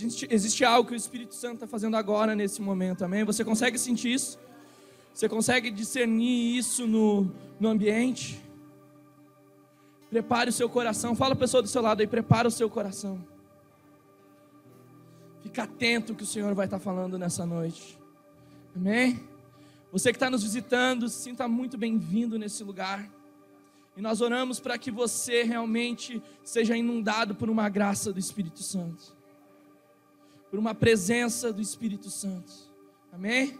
Existe, existe algo que o Espírito Santo está fazendo agora nesse momento, amém? Você consegue sentir isso? Você consegue discernir isso no, no ambiente? Prepare o seu coração. Fala a pessoa do seu lado aí, prepara o seu coração. Fica atento que o Senhor vai estar falando nessa noite. Amém? Você que está nos visitando, sinta muito bem-vindo nesse lugar. E nós oramos para que você realmente seja inundado por uma graça do Espírito Santo, por uma presença do Espírito Santo. Amém?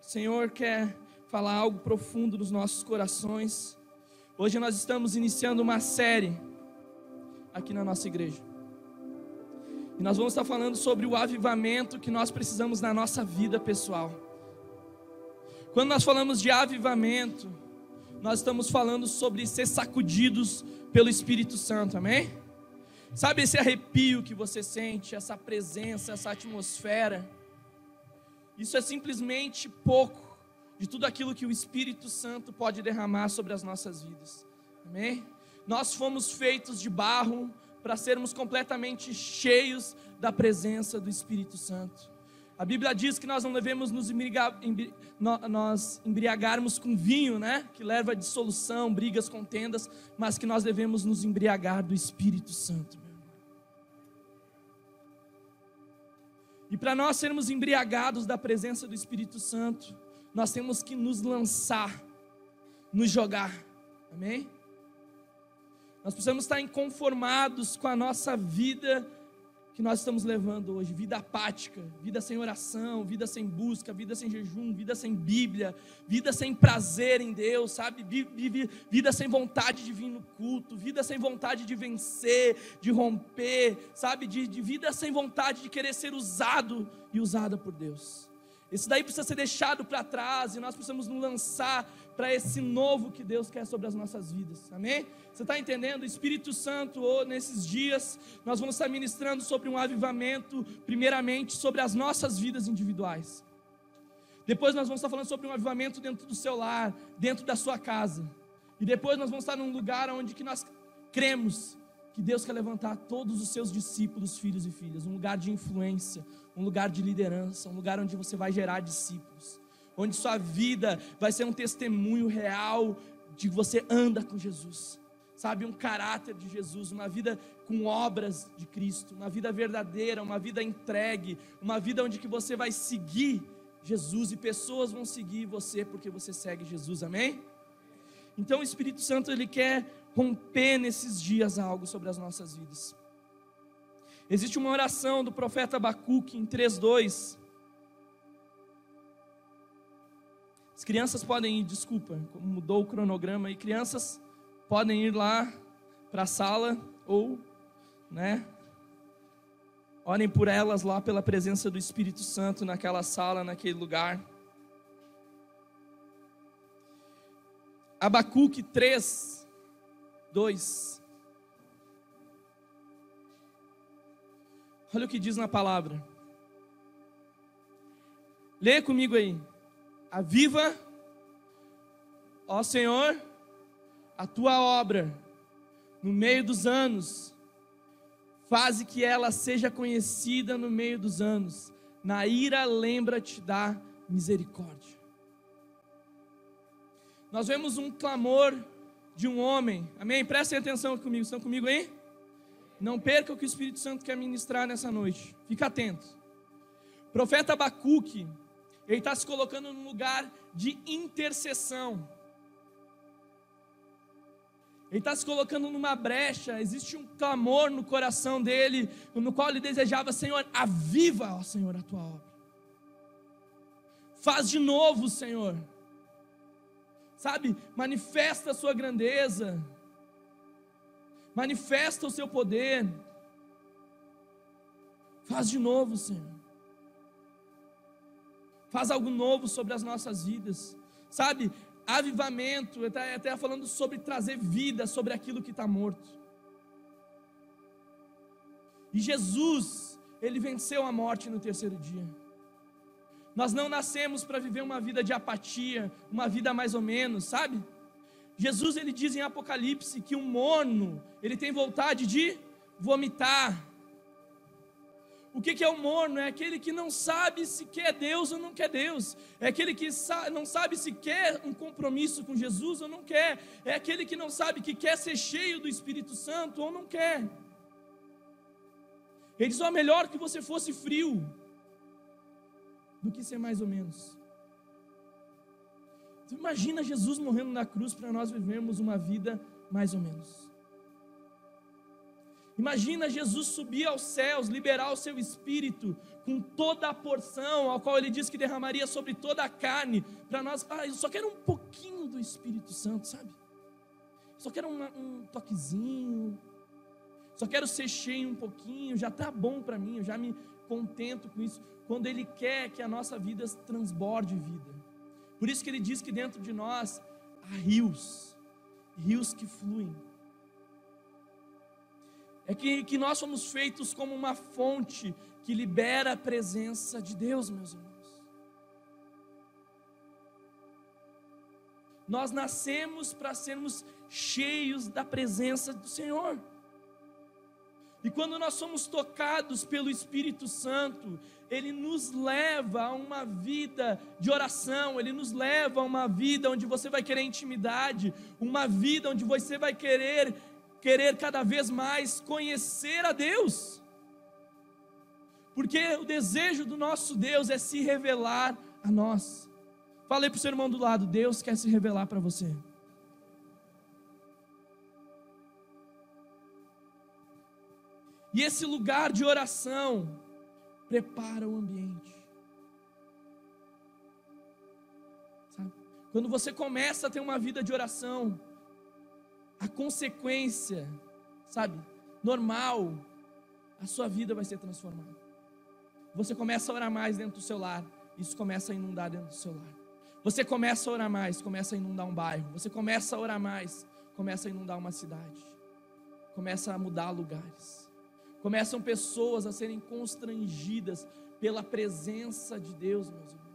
O Senhor quer falar algo profundo nos nossos corações. Hoje nós estamos iniciando uma série aqui na nossa igreja. E nós vamos estar falando sobre o avivamento que nós precisamos na nossa vida pessoal. Quando nós falamos de avivamento, nós estamos falando sobre ser sacudidos pelo Espírito Santo, amém? Sabe esse arrepio que você sente, essa presença, essa atmosfera? Isso é simplesmente pouco de tudo aquilo que o Espírito Santo pode derramar sobre as nossas vidas, amém? Nós fomos feitos de barro, para sermos completamente cheios da presença do Espírito Santo. A Bíblia diz que nós não devemos nos embriagar, nós embriagarmos com vinho, né? Que leva a dissolução, brigas, contendas, mas que nós devemos nos embriagar do Espírito Santo. E para nós sermos embriagados da presença do Espírito Santo, nós temos que nos lançar, nos jogar. Amém? Nós precisamos estar inconformados com a nossa vida que nós estamos levando hoje, vida apática, vida sem oração, vida sem busca, vida sem jejum, vida sem Bíblia, vida sem prazer em Deus, sabe? Vida sem vontade de vir no culto, vida sem vontade de vencer, de romper, sabe? De, de vida sem vontade de querer ser usado e usada por Deus. Isso daí precisa ser deixado para trás e nós precisamos nos lançar para esse novo que Deus quer sobre as nossas vidas. Amém? Você está entendendo? Espírito Santo, ou nesses dias, nós vamos estar ministrando sobre um avivamento, primeiramente sobre as nossas vidas individuais. Depois nós vamos estar falando sobre um avivamento dentro do seu lar, dentro da sua casa. E depois nós vamos estar num lugar onde que nós cremos que Deus quer levantar todos os seus discípulos, filhos e filhas, um lugar de influência, um lugar de liderança, um lugar onde você vai gerar discípulos, onde sua vida vai ser um testemunho real de que você anda com Jesus sabe, um caráter de Jesus, uma vida com obras de Cristo, uma vida verdadeira, uma vida entregue, uma vida onde que você vai seguir Jesus e pessoas vão seguir você porque você segue Jesus, amém? Então o Espírito Santo ele quer romper nesses dias algo sobre as nossas vidas. Existe uma oração do profeta Abacuque em 3:2. As crianças podem ir, desculpa, mudou o cronograma e crianças podem ir lá para a sala ou, né, orem por elas lá pela presença do Espírito Santo naquela sala, naquele lugar. Abacuque 3, 2. Olha o que diz na palavra. Lê comigo aí. Aviva, ó Senhor, a tua obra no meio dos anos, faze que ela seja conhecida no meio dos anos. Na ira, lembra-te da misericórdia. Nós vemos um clamor de um homem, amém? Prestem atenção comigo, estão comigo aí? Não perca o que o Espírito Santo quer ministrar nessa noite, fica atento. Profeta Abacuque, ele está se colocando num lugar de intercessão. Ele está se colocando numa brecha, existe um clamor no coração dele, no qual ele desejava, Senhor, aviva, ó Senhor, a tua obra. Faz de novo, Senhor. Sabe, manifesta a sua grandeza, manifesta o seu poder. Faz de novo, Senhor. Faz algo novo sobre as nossas vidas. Sabe, avivamento, até falando sobre trazer vida sobre aquilo que está morto. E Jesus, ele venceu a morte no terceiro dia. Nós não nascemos para viver uma vida de apatia, uma vida mais ou menos, sabe? Jesus ele diz em Apocalipse que um morno, ele tem vontade de vomitar. O que é o morno? É aquele que não sabe se quer Deus ou não quer Deus. É aquele que não sabe se quer um compromisso com Jesus ou não quer. É aquele que não sabe que quer ser cheio do Espírito Santo ou não quer. Ele diz: ó, melhor que você fosse frio do que ser mais ou menos. Imagina Jesus morrendo na cruz para nós vivermos uma vida mais ou menos. Imagina Jesus subir aos céus, liberar o seu espírito com toda a porção, ao qual ele disse que derramaria sobre toda a carne, para nós, ah, eu só quero um pouquinho do Espírito Santo, sabe? Só quero um, um toquezinho, só quero ser cheio um pouquinho, já está bom para mim, eu já me contento com isso. Quando Ele quer que a nossa vida transborde vida. Por isso que Ele diz que dentro de nós há rios, rios que fluem é que, que nós somos feitos como uma fonte que libera a presença de Deus, meus irmãos. Nós nascemos para sermos cheios da presença do Senhor. E quando nós somos tocados pelo Espírito Santo, ele nos leva a uma vida de oração, ele nos leva a uma vida onde você vai querer intimidade, uma vida onde você vai querer querer cada vez mais conhecer a Deus. Porque o desejo do nosso Deus é se revelar a nós. Falei para o seu irmão do lado: Deus quer se revelar para você. E esse lugar de oração prepara o ambiente. Sabe? Quando você começa a ter uma vida de oração, a consequência, sabe, normal, a sua vida vai ser transformada. Você começa a orar mais dentro do seu lar, isso começa a inundar dentro do seu lar. Você começa a orar mais, começa a inundar um bairro. Você começa a orar mais, começa a inundar uma cidade. Começa a mudar lugares. Começam pessoas a serem constrangidas pela presença de Deus, meus irmãos.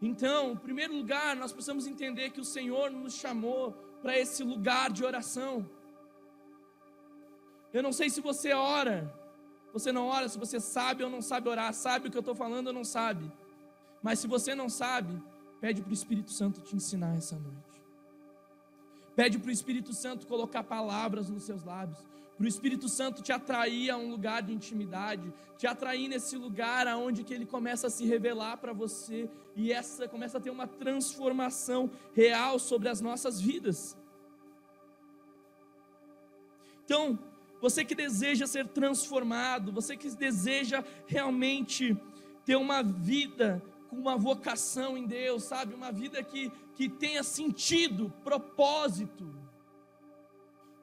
Então, em primeiro lugar, nós precisamos entender que o Senhor nos chamou para esse lugar de oração. Eu não sei se você ora, você não ora, se você sabe ou não sabe orar, sabe o que eu estou falando ou não sabe. Mas se você não sabe, pede para o Espírito Santo te ensinar essa noite. Pede para o Espírito Santo colocar palavras nos seus lábios para o Espírito Santo te atrair a um lugar de intimidade, te atrair nesse lugar aonde que ele começa a se revelar para você e essa começa a ter uma transformação real sobre as nossas vidas. Então, você que deseja ser transformado, você que deseja realmente ter uma vida com uma vocação em Deus, sabe? Uma vida que, que tenha sentido, propósito.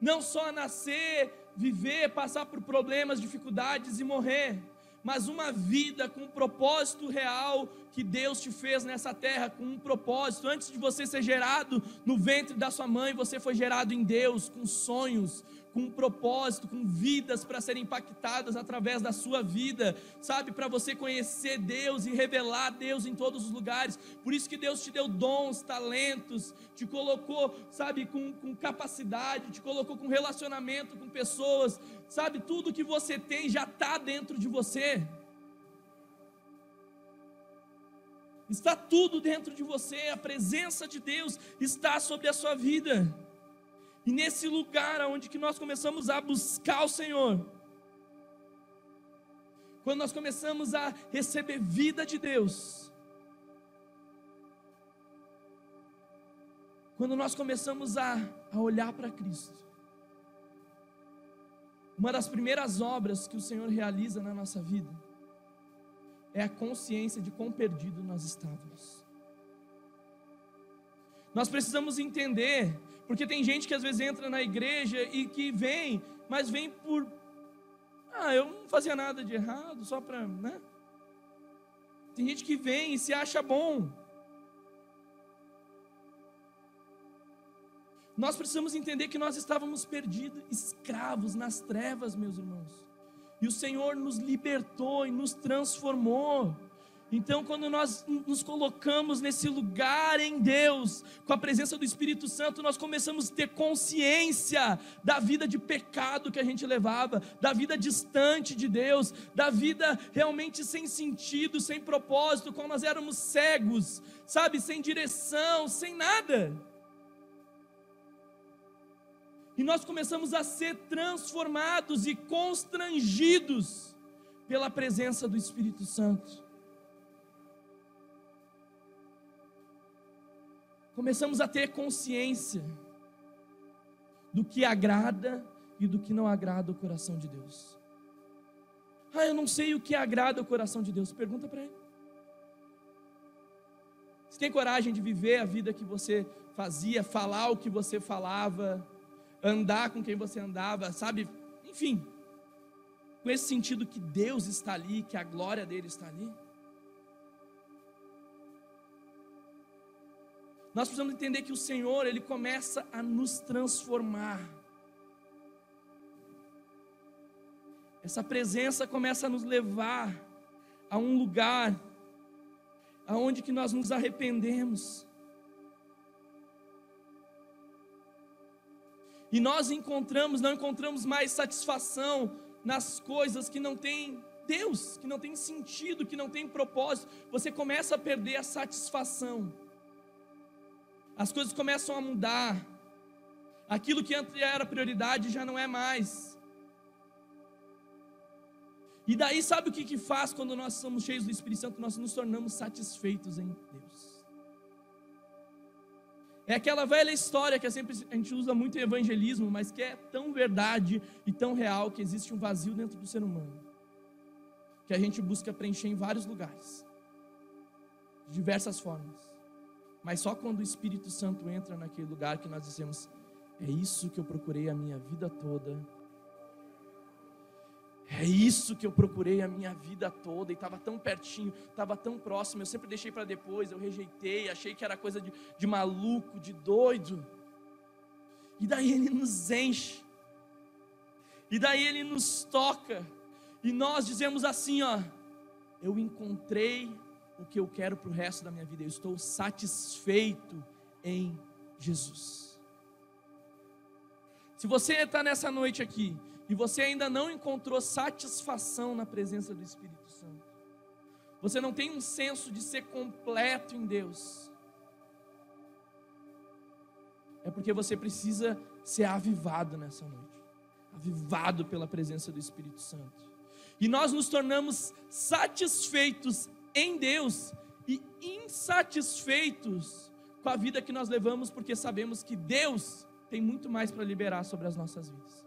Não só nascer viver, passar por problemas, dificuldades e morrer, mas uma vida com um propósito real que Deus te fez nessa terra, com um propósito. Antes de você ser gerado no ventre da sua mãe, você foi gerado em Deus, com sonhos, com um propósito, com vidas para serem impactadas através da sua vida, sabe? Para você conhecer Deus e revelar Deus em todos os lugares. Por isso que Deus te deu dons, talentos, te colocou, sabe, com, com capacidade, te colocou com relacionamento com pessoas, sabe? Tudo que você tem já está dentro de você. Está tudo dentro de você, a presença de Deus está sobre a sua vida. E nesse lugar onde que nós começamos a buscar o Senhor, quando nós começamos a receber vida de Deus, quando nós começamos a, a olhar para Cristo, uma das primeiras obras que o Senhor realiza na nossa vida é a consciência de quão perdido nós estávamos. Nós precisamos entender porque tem gente que às vezes entra na igreja e que vem, mas vem por. Ah, eu não fazia nada de errado, só para. Né? Tem gente que vem e se acha bom. Nós precisamos entender que nós estávamos perdidos, escravos nas trevas, meus irmãos. E o Senhor nos libertou e nos transformou. Então, quando nós nos colocamos nesse lugar em Deus, com a presença do Espírito Santo, nós começamos a ter consciência da vida de pecado que a gente levava, da vida distante de Deus, da vida realmente sem sentido, sem propósito, quando nós éramos cegos, sabe, sem direção, sem nada. E nós começamos a ser transformados e constrangidos pela presença do Espírito Santo. Começamos a ter consciência do que agrada e do que não agrada o coração de Deus. Ah, eu não sei o que agrada o coração de Deus. Pergunta para ele. Você tem coragem de viver a vida que você fazia, falar o que você falava, andar com quem você andava, sabe? Enfim, com esse sentido que Deus está ali, que a glória dele está ali. Nós precisamos entender que o Senhor, Ele começa a nos transformar. Essa presença começa a nos levar a um lugar aonde que nós nos arrependemos. E nós encontramos, não encontramos mais satisfação nas coisas que não têm Deus, que não tem sentido, que não tem propósito. Você começa a perder a satisfação as coisas começam a mudar. Aquilo que antes era prioridade já não é mais. E daí, sabe o que, que faz quando nós somos cheios do Espírito Santo? Nós nos tornamos satisfeitos em Deus. É aquela velha história que é sempre, a gente usa muito em evangelismo, mas que é tão verdade e tão real que existe um vazio dentro do ser humano. Que a gente busca preencher em vários lugares, de diversas formas. Mas só quando o Espírito Santo entra naquele lugar que nós dizemos: é isso que eu procurei a minha vida toda. É isso que eu procurei a minha vida toda e estava tão pertinho, estava tão próximo. Eu sempre deixei para depois, eu rejeitei, achei que era coisa de, de maluco, de doido. E daí ele nos enche, e daí ele nos toca, e nós dizemos assim: ó, eu encontrei o que eu quero para o resto da minha vida. Eu estou satisfeito em Jesus. Se você está nessa noite aqui e você ainda não encontrou satisfação na presença do Espírito Santo, você não tem um senso de ser completo em Deus, é porque você precisa ser avivado nessa noite avivado pela presença do Espírito Santo. E nós nos tornamos satisfeitos em Deus e insatisfeitos com a vida que nós levamos, porque sabemos que Deus tem muito mais para liberar sobre as nossas vidas.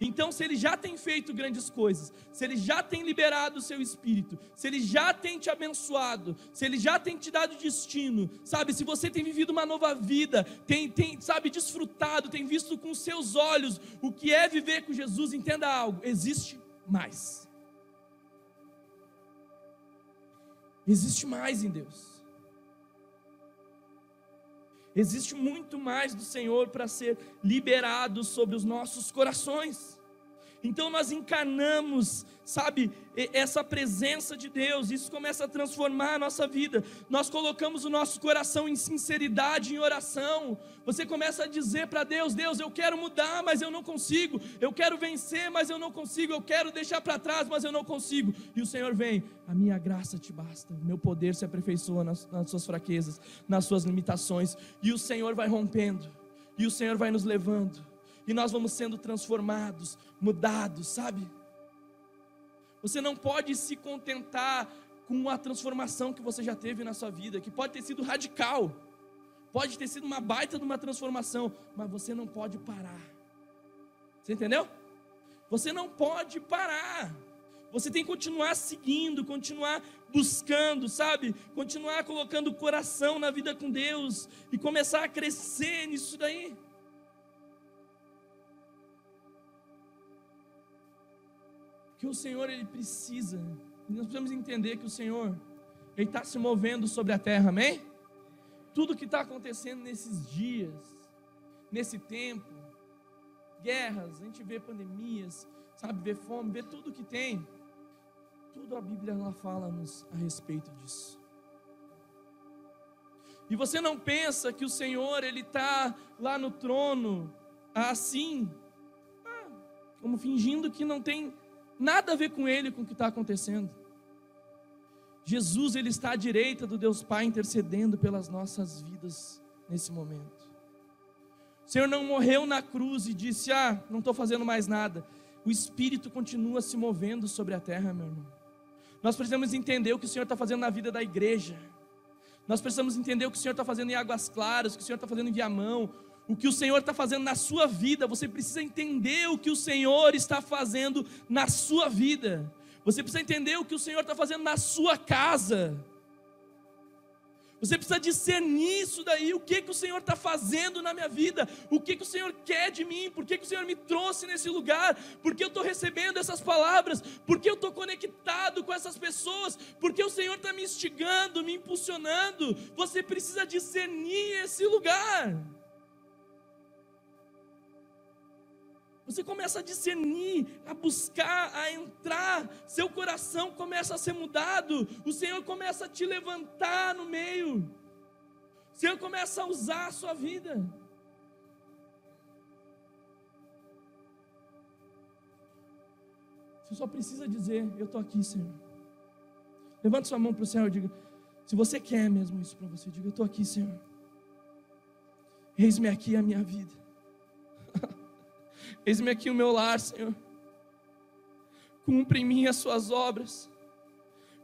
Então, se Ele já tem feito grandes coisas, se Ele já tem liberado o seu espírito, se Ele já tem te abençoado, se Ele já tem te dado destino, sabe? Se você tem vivido uma nova vida, tem, tem sabe, desfrutado, tem visto com seus olhos o que é viver com Jesus, entenda algo: existe mais. Existe mais em Deus. Existe muito mais do Senhor para ser liberado sobre os nossos corações. Então nós encarnamos, sabe, essa presença de Deus, isso começa a transformar a nossa vida. Nós colocamos o nosso coração em sinceridade, em oração. Você começa a dizer para Deus: Deus, eu quero mudar, mas eu não consigo. Eu quero vencer, mas eu não consigo. Eu quero deixar para trás, mas eu não consigo. E o Senhor vem: A minha graça te basta. O meu poder se aperfeiçoa nas, nas suas fraquezas, nas suas limitações. E o Senhor vai rompendo. E o Senhor vai nos levando e nós vamos sendo transformados, mudados, sabe? Você não pode se contentar com a transformação que você já teve na sua vida, que pode ter sido radical, pode ter sido uma baita de uma transformação, mas você não pode parar. Você entendeu? Você não pode parar. Você tem que continuar seguindo, continuar buscando, sabe? Continuar colocando o coração na vida com Deus e começar a crescer nisso daí. Que o Senhor ele precisa. Nós precisamos entender que o Senhor ele está se movendo sobre a terra, amém? Tudo que está acontecendo nesses dias, nesse tempo, guerras, a gente vê pandemias, sabe, vê fome, vê tudo que tem. tudo a Bíblia ela fala-nos a respeito disso. E você não pensa que o Senhor ele está lá no trono assim, ah, como fingindo que não tem nada a ver com ele, com o que está acontecendo. Jesus ele está à direita do Deus Pai intercedendo pelas nossas vidas nesse momento. O Senhor não morreu na cruz e disse: Ah, não estou fazendo mais nada. O Espírito continua se movendo sobre a terra, meu irmão. Nós precisamos entender o que o Senhor está fazendo na vida da igreja. Nós precisamos entender o que o Senhor está fazendo em Águas Claras, o que o Senhor está fazendo em Viamão, o que o Senhor está fazendo na sua vida. Você precisa entender o que o Senhor está fazendo na sua vida. Você precisa entender o que o Senhor está fazendo na sua casa. Você precisa discernir isso daí, o que, que o Senhor está fazendo na minha vida, o que, que o Senhor quer de mim, por que, que o Senhor me trouxe nesse lugar, por que eu estou recebendo essas palavras, por que eu estou conectado com essas pessoas, por que o Senhor está me instigando, me impulsionando. Você precisa discernir esse lugar. Você começa a discernir, a buscar, a entrar, seu coração começa a ser mudado, o Senhor começa a te levantar no meio, o Senhor começa a usar a sua vida. Você só precisa dizer: Eu estou aqui, Senhor. Levante sua mão para o céu e diga: Se você quer mesmo isso para você, diga: Eu estou aqui, Senhor. Eis-me aqui a minha vida. Eis-me aqui o meu lar, Senhor. Cumpre em mim as suas obras.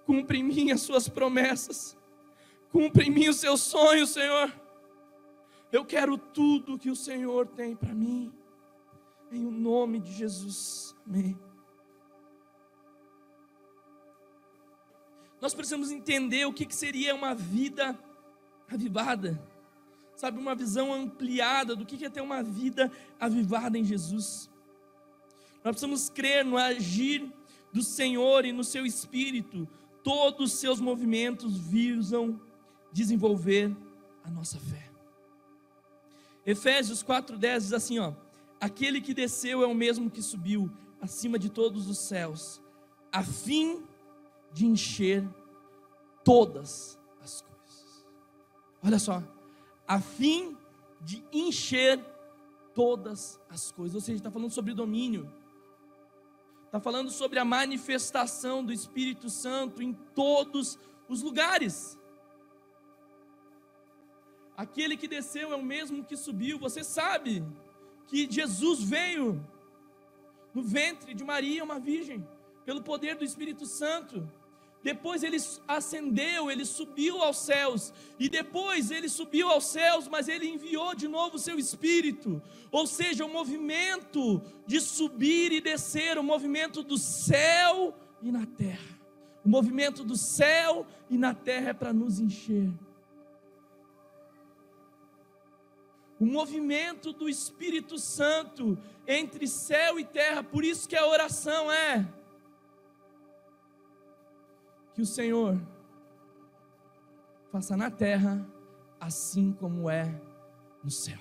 Cumpre em mim as suas promessas. Cumpre em mim os seus sonhos, Senhor. Eu quero tudo que o Senhor tem para mim. Em o nome de Jesus. Amém. Nós precisamos entender o que seria uma vida avivada sabe, uma visão ampliada do que é ter uma vida avivada em Jesus. Nós precisamos crer no agir do Senhor e no seu espírito. Todos os seus movimentos visam desenvolver a nossa fé. Efésios 4:10 diz assim, ó: Aquele que desceu é o mesmo que subiu acima de todos os céus, a fim de encher todas as coisas. Olha só, a fim de encher todas as coisas. Ou seja, está falando sobre domínio, está falando sobre a manifestação do Espírito Santo em todos os lugares. Aquele que desceu é o mesmo que subiu. Você sabe que Jesus veio no ventre de Maria, uma virgem, pelo poder do Espírito Santo. Depois ele ascendeu, ele subiu aos céus. E depois ele subiu aos céus, mas ele enviou de novo o seu espírito. Ou seja, o movimento de subir e descer, o movimento do céu e na terra. O movimento do céu e na terra é para nos encher. O movimento do Espírito Santo entre céu e terra, por isso que a oração é que o Senhor faça na terra assim como é no céu.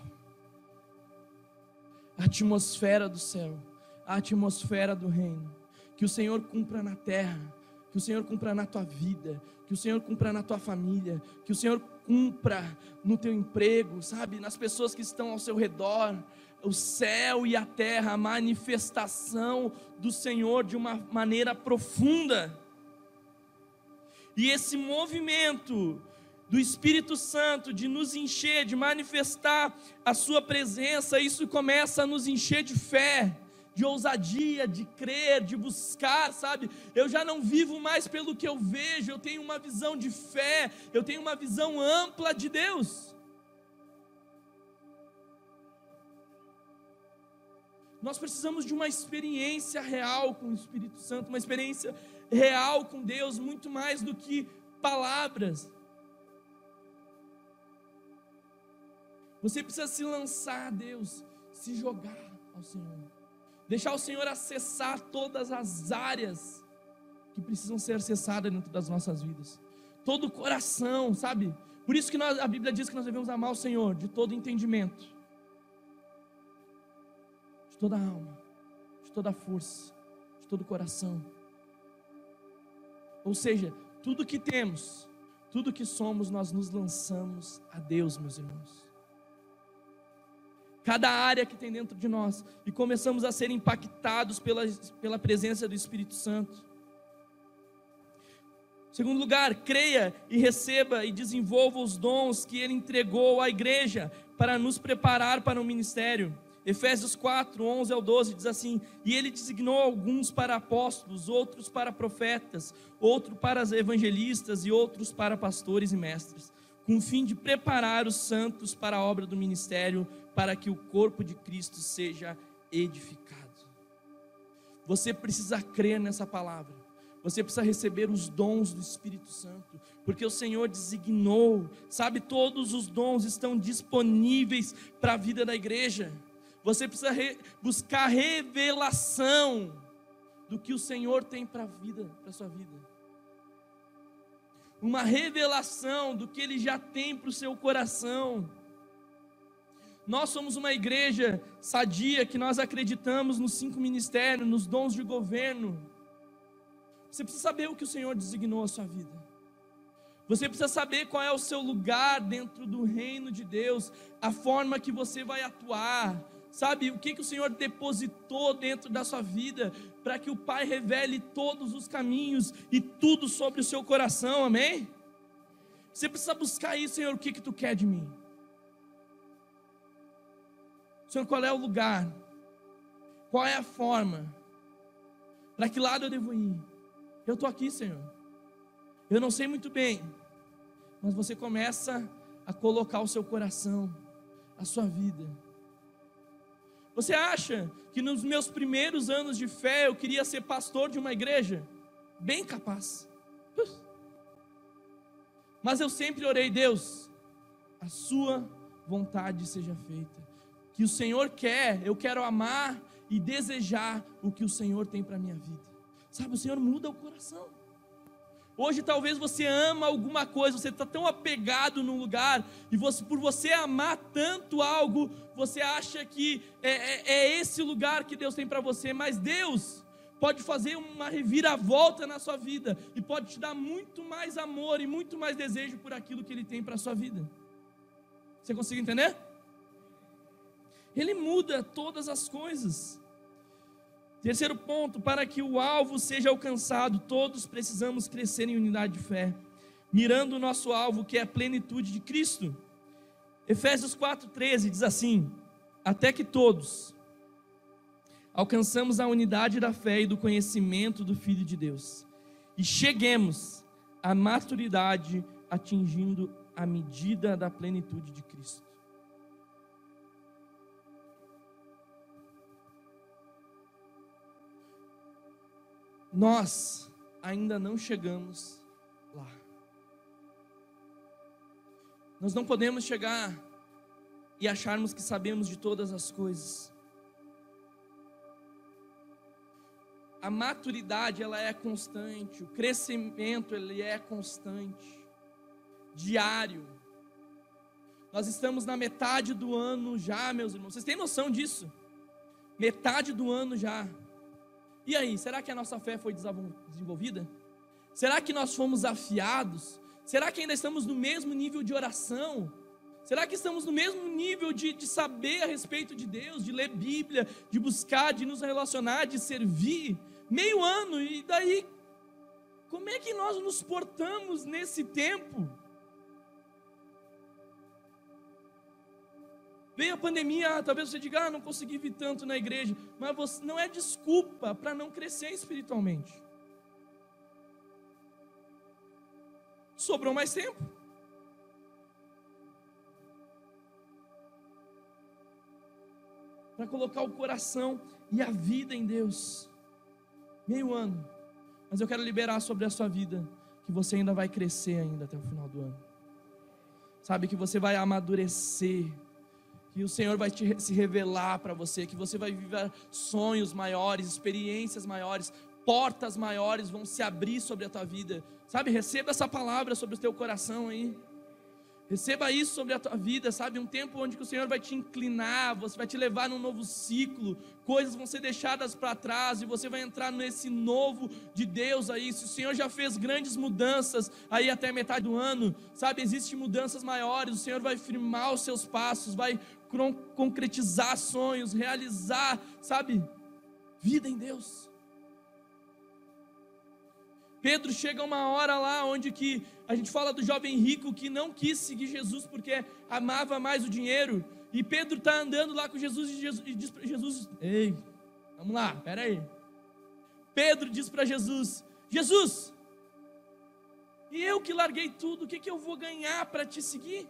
A atmosfera do céu, a atmosfera do reino, que o Senhor cumpra na terra, que o Senhor cumpra na tua vida, que o Senhor cumpra na tua família, que o Senhor cumpra no teu emprego, sabe, nas pessoas que estão ao seu redor, o céu e a terra, a manifestação do Senhor de uma maneira profunda. E esse movimento do Espírito Santo de nos encher, de manifestar a Sua presença, isso começa a nos encher de fé, de ousadia, de crer, de buscar, sabe? Eu já não vivo mais pelo que eu vejo, eu tenho uma visão de fé, eu tenho uma visão ampla de Deus. Nós precisamos de uma experiência real com o Espírito Santo, uma experiência real com Deus, muito mais do que palavras. Você precisa se lançar a Deus, se jogar ao Senhor, deixar o Senhor acessar todas as áreas que precisam ser acessadas dentro das nossas vidas, todo o coração, sabe? Por isso que nós, a Bíblia diz que nós devemos amar o Senhor de todo entendimento, de toda a alma, de toda a força, de todo o coração. Ou seja, tudo que temos, tudo que somos, nós nos lançamos a Deus, meus irmãos. Cada área que tem dentro de nós, e começamos a ser impactados pela, pela presença do Espírito Santo. Segundo lugar, creia e receba e desenvolva os dons que Ele entregou à igreja para nos preparar para o ministério. Efésios 4, 11 ao 12 diz assim: E ele designou alguns para apóstolos, outros para profetas, outros para evangelistas e outros para pastores e mestres, com o fim de preparar os santos para a obra do ministério, para que o corpo de Cristo seja edificado. Você precisa crer nessa palavra. Você precisa receber os dons do Espírito Santo, porque o Senhor designou, sabe, todos os dons estão disponíveis para a vida da igreja. Você precisa re, buscar revelação do que o Senhor tem para a vida, para sua vida. Uma revelação do que Ele já tem para o seu coração. Nós somos uma igreja sadia que nós acreditamos nos cinco ministérios, nos dons de governo. Você precisa saber o que o Senhor designou a sua vida. Você precisa saber qual é o seu lugar dentro do reino de Deus, a forma que você vai atuar, Sabe, o que, que o Senhor depositou dentro da sua vida, para que o Pai revele todos os caminhos e tudo sobre o seu coração, amém? Você precisa buscar isso, Senhor, o que, que tu quer de mim? Senhor, qual é o lugar? Qual é a forma? Para que lado eu devo ir? Eu estou aqui, Senhor. Eu não sei muito bem, mas você começa a colocar o seu coração, a sua vida você acha que nos meus primeiros anos de fé eu queria ser pastor de uma igreja? Bem capaz. Mas eu sempre orei, Deus, a sua vontade seja feita. Que o Senhor quer, eu quero amar e desejar o que o Senhor tem para minha vida. Sabe, o Senhor muda o coração. Hoje talvez você ama alguma coisa, você está tão apegado num lugar, e você, por você amar tanto algo, você acha que é, é, é esse lugar que Deus tem para você, mas Deus pode fazer uma reviravolta na sua vida, e pode te dar muito mais amor e muito mais desejo por aquilo que Ele tem para a sua vida. Você consegue entender? Ele muda todas as coisas. Terceiro ponto, para que o alvo seja alcançado, todos precisamos crescer em unidade de fé, mirando o nosso alvo, que é a plenitude de Cristo. Efésios 4,13 diz assim: Até que todos alcançamos a unidade da fé e do conhecimento do Filho de Deus, e cheguemos à maturidade, atingindo a medida da plenitude de Cristo. Nós ainda não chegamos lá. Nós não podemos chegar e acharmos que sabemos de todas as coisas. A maturidade ela é constante, o crescimento ele é constante, diário. Nós estamos na metade do ano já, meus irmãos. Vocês têm noção disso? Metade do ano já. E aí, será que a nossa fé foi desenvolvida? Será que nós fomos afiados? Será que ainda estamos no mesmo nível de oração? Será que estamos no mesmo nível de, de saber a respeito de Deus, de ler Bíblia, de buscar, de nos relacionar, de servir? Meio ano, e daí, como é que nós nos portamos nesse tempo? Veio a pandemia, talvez você diga, ah, não consegui vir tanto na igreja, mas você, não é desculpa para não crescer espiritualmente. Sobrou mais tempo. Para colocar o coração e a vida em Deus. Meio ano. Mas eu quero liberar sobre a sua vida que você ainda vai crescer ainda até o final do ano. Sabe que você vai amadurecer que o Senhor vai te, se revelar para você, que você vai viver sonhos maiores, experiências maiores, portas maiores vão se abrir sobre a tua vida. Sabe, receba essa palavra sobre o teu coração aí. Receba isso sobre a tua vida, sabe? Um tempo onde o Senhor vai te inclinar, você vai te levar num novo ciclo, coisas vão ser deixadas para trás e você vai entrar nesse novo de Deus aí. Se o Senhor já fez grandes mudanças aí até metade do ano, sabe? Existem mudanças maiores, o Senhor vai firmar os seus passos, vai concretizar sonhos, realizar, sabe? Vida em Deus. Pedro chega uma hora lá onde que a gente fala do jovem rico que não quis seguir Jesus porque amava mais o dinheiro. E Pedro está andando lá com Jesus e, Jesus, e diz para Jesus: Ei, vamos lá, peraí. Pedro diz para Jesus: Jesus, e eu que larguei tudo, o que, que eu vou ganhar para te seguir?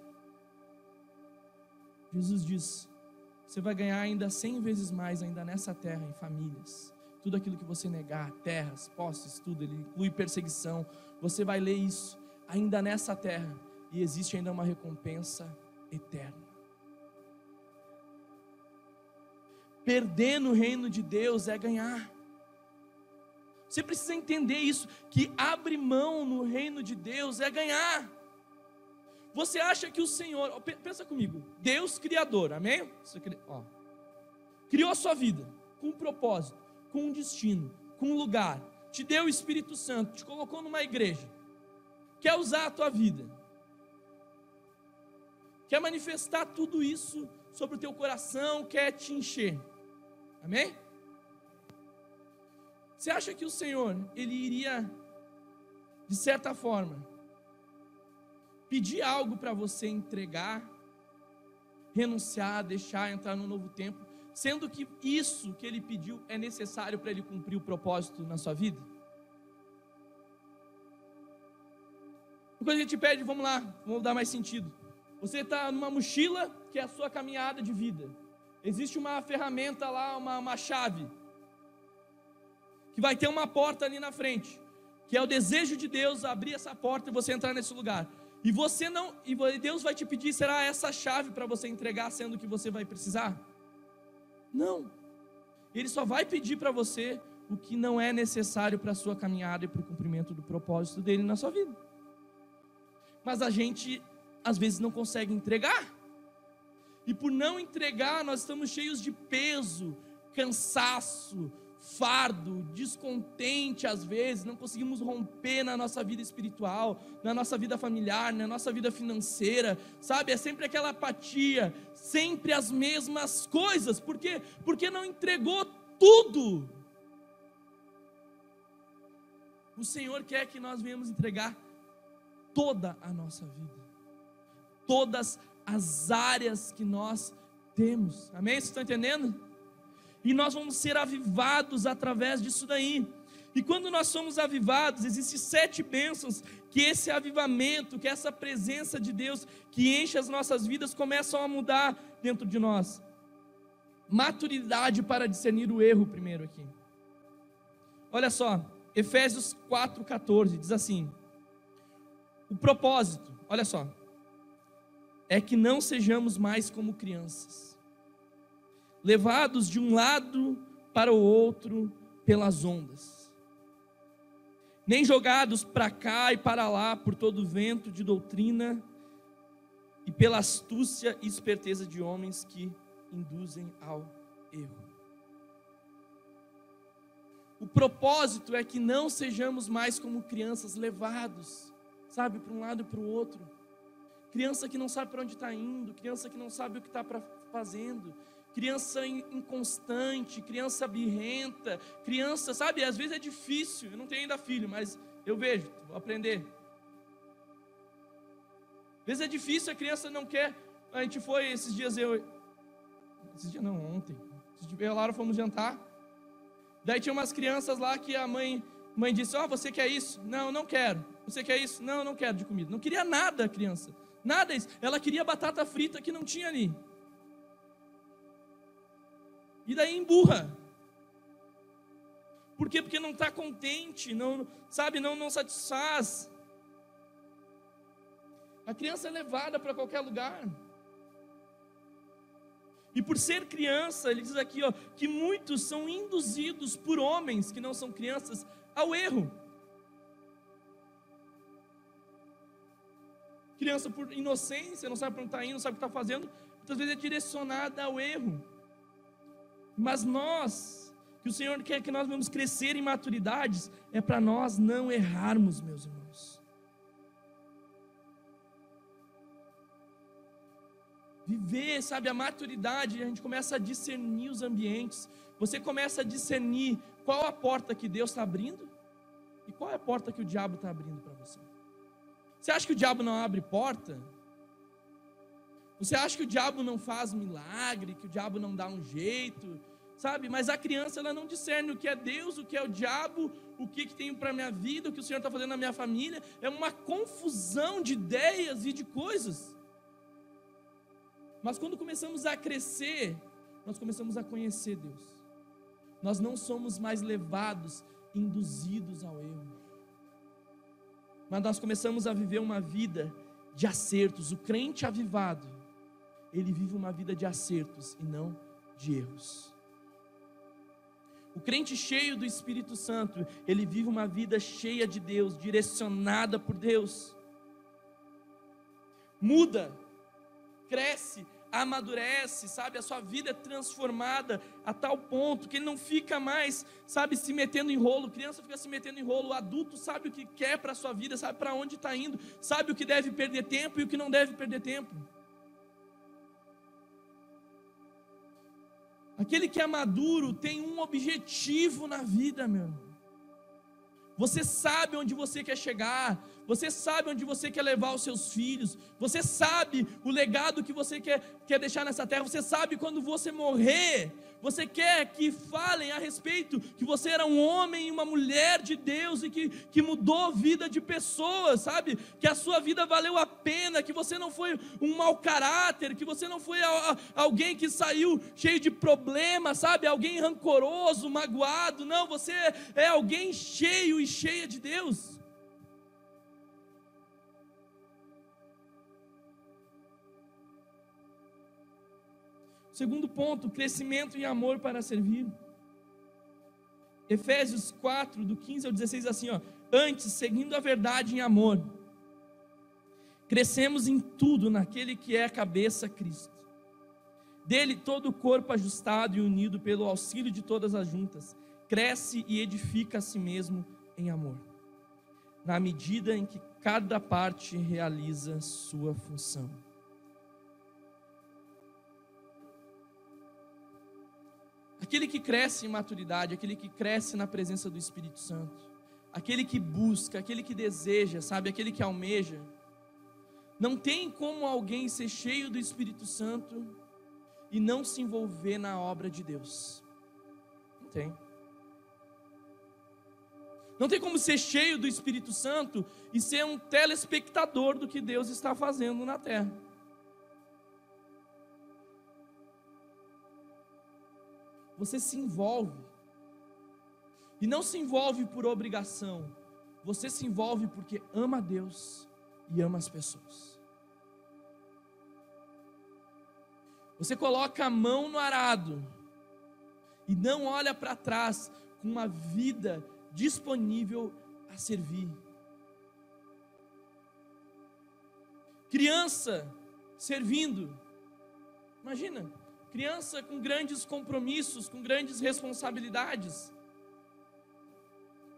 Jesus diz: Você vai ganhar ainda cem vezes mais, ainda nessa terra, em famílias tudo aquilo que você negar, terras, posses, tudo, ele inclui perseguição. Você vai ler isso ainda nessa terra e existe ainda uma recompensa eterna. Perder no reino de Deus é ganhar. Você precisa entender isso, que abre mão no reino de Deus é ganhar. Você acha que o Senhor, pensa comigo, Deus criador, amém? Ó, criou a sua vida com um propósito com um destino, com um lugar, te deu o Espírito Santo, te colocou numa igreja, quer usar a tua vida, quer manifestar tudo isso sobre o teu coração, quer te encher, amém? Você acha que o Senhor, Ele iria, de certa forma, pedir algo para você entregar, renunciar, deixar, entrar no novo tempo, sendo que isso que ele pediu é necessário para ele cumprir o propósito na sua vida? Que a gente pede, vamos lá, vamos dar mais sentido. Você está numa mochila que é a sua caminhada de vida. Existe uma ferramenta lá, uma, uma chave, que vai ter uma porta ali na frente, que é o desejo de Deus abrir essa porta e você entrar nesse lugar. E você não, e Deus vai te pedir, será essa chave para você entregar, sendo que você vai precisar? Não. Ele só vai pedir para você o que não é necessário para a sua caminhada e para o cumprimento do propósito dele na sua vida. Mas a gente, às vezes, não consegue entregar. E por não entregar, nós estamos cheios de peso, cansaço, fardo, descontente às vezes, não conseguimos romper na nossa vida espiritual, na nossa vida familiar, na nossa vida financeira, sabe? É sempre aquela apatia, sempre as mesmas coisas, por quê? Porque não entregou tudo. O Senhor quer que nós venhamos entregar toda a nossa vida, todas as áreas que nós temos, amém? Vocês estão entendendo? E nós vamos ser avivados através disso daí. E quando nós somos avivados, existem sete bênçãos que esse avivamento, que essa presença de Deus que enche as nossas vidas começam a mudar dentro de nós. Maturidade para discernir o erro, primeiro aqui. Olha só, Efésios 4,14 diz assim: o propósito, olha só, é que não sejamos mais como crianças levados de um lado para o outro pelas ondas, nem jogados para cá e para lá por todo vento de doutrina e pela astúcia e esperteza de homens que induzem ao erro. O propósito é que não sejamos mais como crianças levados, sabe, para um lado e para o outro. Criança que não sabe para onde está indo, criança que não sabe o que está fazendo, criança inconstante, criança birrenta, criança, sabe, às vezes é difícil, eu não tenho ainda filho, mas eu vejo, vou aprender. Às vezes é difícil, a criança não quer. A gente foi esses dias, eu. Esses dias não, ontem. Eu e a Laura fomos jantar. Daí tinha umas crianças lá que a mãe, mãe disse: Ó, oh, você quer isso? Não, não quero. Você quer isso? Não, não quero de comida. Não queria nada a criança. Nada isso. Ela queria batata frita que não tinha ali. E daí emburra. Por quê? Porque não está contente, não, sabe, não, não satisfaz. A criança é levada para qualquer lugar. E por ser criança, ele diz aqui, ó, que muitos são induzidos por homens que não são crianças ao erro. criança por inocência, não sabe para onde está indo, não sabe o que está fazendo, muitas vezes é direcionada ao erro. Mas nós, que o Senhor quer que nós vamos crescer em maturidades, é para nós não errarmos, meus irmãos. Viver, sabe, a maturidade, a gente começa a discernir os ambientes, você começa a discernir qual a porta que Deus está abrindo e qual é a porta que o diabo está abrindo para você. Você acha que o diabo não abre porta? Você acha que o diabo não faz milagre, que o diabo não dá um jeito, sabe? Mas a criança ela não discerne o que é Deus, o que é o diabo, o que, que tem para minha vida, o que o Senhor está fazendo na minha família. É uma confusão de ideias e de coisas. Mas quando começamos a crescer, nós começamos a conhecer Deus. Nós não somos mais levados, induzidos ao erro mas nós começamos a viver uma vida de acertos. O crente avivado, ele vive uma vida de acertos e não de erros. O crente cheio do Espírito Santo, ele vive uma vida cheia de Deus, direcionada por Deus. Muda, cresce, amadurece, sabe? A sua vida é transformada a tal ponto que ele não fica mais, sabe, se metendo em rolo. criança fica se metendo em rolo. O adulto sabe o que quer para a sua vida, sabe para onde está indo, sabe o que deve perder tempo e o que não deve perder tempo. Aquele que é maduro tem um objetivo na vida, meu. Você sabe onde você quer chegar, você sabe onde você quer levar os seus filhos, você sabe o legado que você quer, quer deixar nessa terra, você sabe quando você morrer, você quer que falem a respeito que você era um homem e uma mulher de Deus e que, que mudou a vida de pessoas, sabe? Que a sua vida valeu a pena, que você não foi um mau caráter, que você não foi a, a, alguém que saiu cheio de problemas, sabe? Alguém rancoroso, magoado. Não, você é alguém cheio e cheia de Deus. Segundo ponto, crescimento em amor para servir. Efésios 4, do 15 ao 16, assim, ó. Antes, seguindo a verdade em amor, crescemos em tudo naquele que é a cabeça, Cristo. Dele todo o corpo ajustado e unido pelo auxílio de todas as juntas, cresce e edifica a si mesmo em amor, na medida em que cada parte realiza sua função. Aquele que cresce em maturidade, aquele que cresce na presença do Espírito Santo, aquele que busca, aquele que deseja, sabe, aquele que almeja. Não tem como alguém ser cheio do Espírito Santo e não se envolver na obra de Deus. Não tem. Não tem como ser cheio do Espírito Santo e ser um telespectador do que Deus está fazendo na terra. Você se envolve. E não se envolve por obrigação, você se envolve porque ama a Deus e ama as pessoas. Você coloca a mão no arado e não olha para trás com uma vida disponível a servir. Criança servindo. Imagina, Criança com grandes compromissos, com grandes responsabilidades.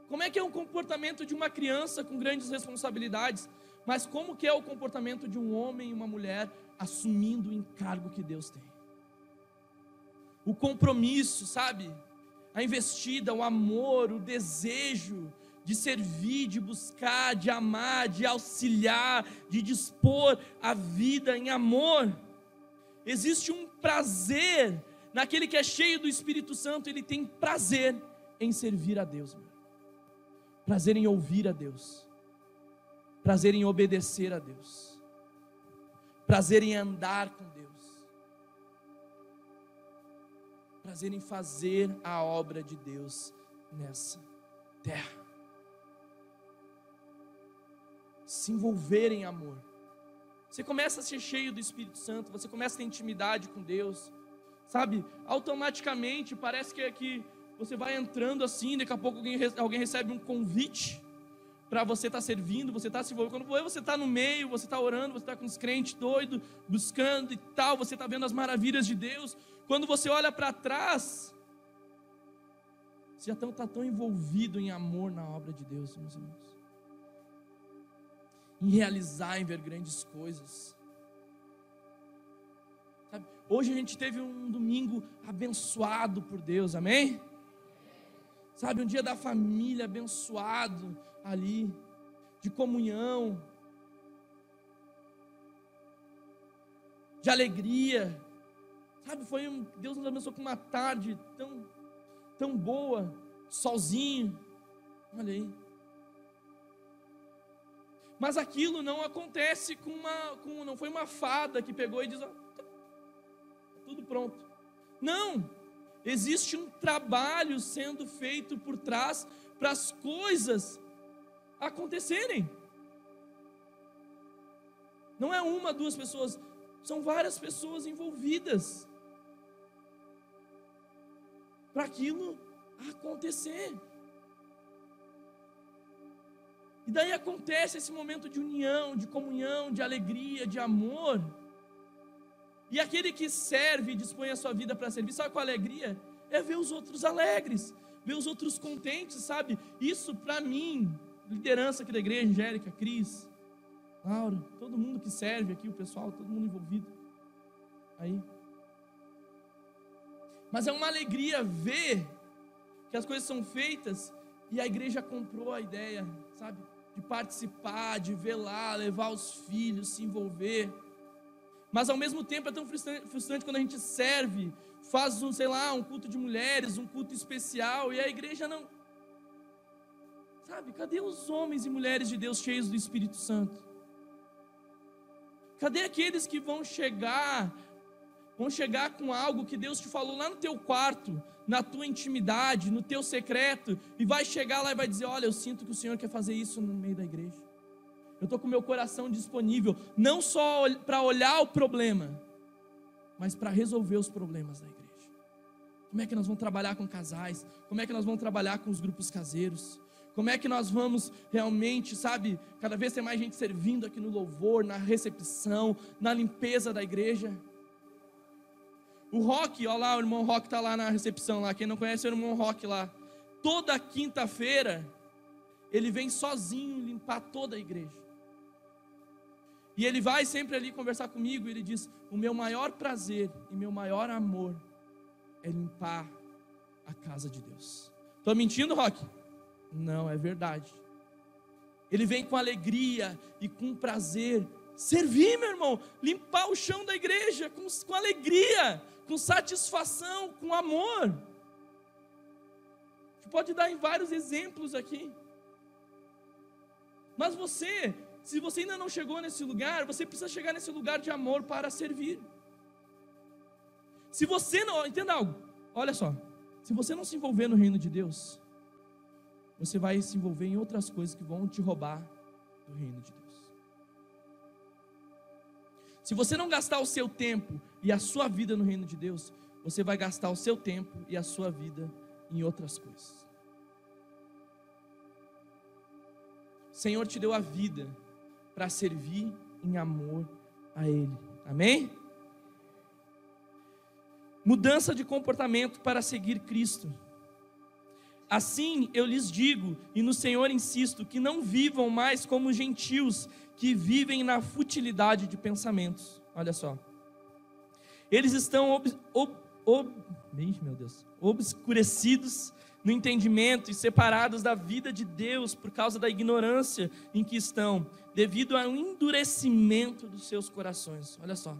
Como é que é o comportamento de uma criança com grandes responsabilidades? Mas como que é o comportamento de um homem e uma mulher assumindo o encargo que Deus tem? O compromisso, sabe? A investida, o amor, o desejo de servir, de buscar, de amar, de auxiliar, de dispor a vida em amor. Existe um prazer naquele que é cheio do Espírito Santo, ele tem prazer em servir a Deus, meu. prazer em ouvir a Deus, prazer em obedecer a Deus, prazer em andar com Deus, prazer em fazer a obra de Deus nessa terra. Se envolver em amor você começa a ser cheio do Espírito Santo, você começa a ter intimidade com Deus, sabe? Automaticamente parece que, é que você vai entrando assim, daqui a pouco alguém, alguém recebe um convite, para você estar tá servindo, você está se envolvendo. Quando você está no meio, você está orando, você está com os crentes doidos, buscando e tal, você está vendo as maravilhas de Deus. Quando você olha para trás, você já está tão envolvido em amor na obra de Deus, meus irmãos. Em realizar, em ver grandes coisas. Sabe? Hoje a gente teve um domingo abençoado por Deus, amém? Sabe, um dia da família abençoado ali, de comunhão, de alegria. Sabe, foi um, Deus nos abençoou com uma tarde tão, tão boa, sozinho. Olha aí. Mas aquilo não acontece com uma, com, não foi uma fada que pegou e diz, ó, tá tudo pronto. Não, existe um trabalho sendo feito por trás para as coisas acontecerem. Não é uma, duas pessoas, são várias pessoas envolvidas para aquilo acontecer. E daí acontece esse momento de união, de comunhão, de alegria, de amor. E aquele que serve e dispõe a sua vida para servir, sabe qual a alegria? É ver os outros alegres, ver os outros contentes, sabe? Isso para mim liderança aqui da igreja, Angélica, Cris, Laura, todo mundo que serve aqui, o pessoal, todo mundo envolvido. Aí. Mas é uma alegria ver que as coisas são feitas e a igreja comprou a ideia, sabe? De participar, de lá, levar os filhos, se envolver. Mas ao mesmo tempo é tão frustrante, frustrante quando a gente serve, faz um, sei lá, um culto de mulheres, um culto especial, e a igreja não, Sabe, cadê os homens e mulheres de Deus cheios do Espírito Santo? Cadê aqueles que vão chegar, vão chegar com algo que Deus te falou lá no teu quarto, na tua intimidade, no teu secreto, e vai chegar lá e vai dizer: Olha, eu sinto que o Senhor quer fazer isso no meio da igreja. Eu estou com meu coração disponível, não só para olhar o problema, mas para resolver os problemas da igreja. Como é que nós vamos trabalhar com casais? Como é que nós vamos trabalhar com os grupos caseiros? Como é que nós vamos realmente, sabe, cada vez tem mais gente servindo aqui no louvor, na recepção, na limpeza da igreja. O Rock, olha lá, o irmão Rock está lá na recepção lá. Quem não conhece é o irmão Rock lá. Toda quinta-feira ele vem sozinho limpar toda a igreja. E ele vai sempre ali conversar comigo. E ele diz: O meu maior prazer e meu maior amor é limpar a casa de Deus. Estou mentindo, Rock? Não, é verdade. Ele vem com alegria e com prazer servir, meu irmão, limpar o chão da igreja com, com alegria, com satisfação, com amor. A gente pode dar em vários exemplos aqui. Mas você, se você ainda não chegou nesse lugar, você precisa chegar nesse lugar de amor para servir. Se você não, entenda algo, olha só, se você não se envolver no reino de Deus, você vai se envolver em outras coisas que vão te roubar do reino de Deus. Se você não gastar o seu tempo e a sua vida no reino de Deus, você vai gastar o seu tempo e a sua vida em outras coisas. O Senhor te deu a vida para servir em amor a Ele. Amém? Mudança de comportamento para seguir Cristo. Assim eu lhes digo, e no Senhor insisto, que não vivam mais como gentios que vivem na futilidade de pensamentos. Olha só. Eles estão ob, ob, ob, meu Deus, obscurecidos no entendimento e separados da vida de Deus por causa da ignorância em que estão, devido ao endurecimento dos seus corações. Olha só.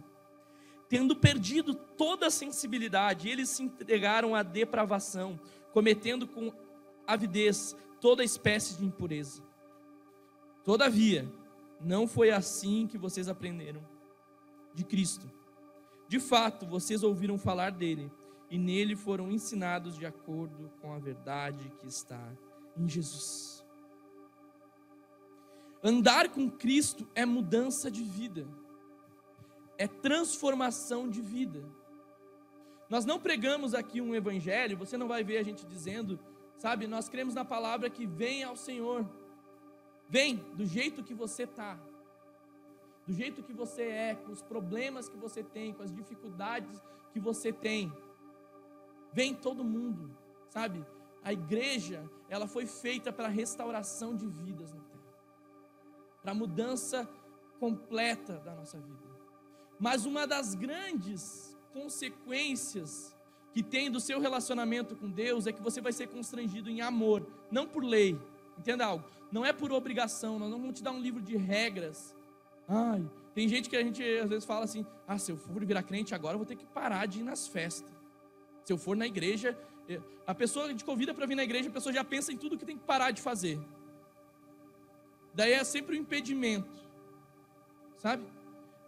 Tendo perdido toda a sensibilidade, eles se entregaram à depravação cometendo com avidez toda espécie de impureza. Todavia, não foi assim que vocês aprenderam de Cristo. De fato, vocês ouviram falar dele e nele foram ensinados de acordo com a verdade que está em Jesus. Andar com Cristo é mudança de vida, é transformação de vida. Nós não pregamos aqui um evangelho, você não vai ver a gente dizendo, sabe, nós cremos na palavra que vem ao Senhor. Vem do jeito que você está, do jeito que você é, com os problemas que você tem, com as dificuldades que você tem. Vem todo mundo, sabe? A igreja, ela foi feita para restauração de vidas na terra, para mudança completa da nossa vida. Mas uma das grandes consequências que tem do seu relacionamento com Deus é que você vai ser constrangido em amor, não por lei. Entenda algo? Não é por obrigação, nós não vamos te dar um livro de regras. Ai, tem gente que a gente às vezes fala assim: ah, se eu for virar crente agora, eu vou ter que parar de ir nas festas. Se eu for na igreja, a pessoa te convida para vir na igreja, a pessoa já pensa em tudo que tem que parar de fazer. Daí é sempre um impedimento, sabe?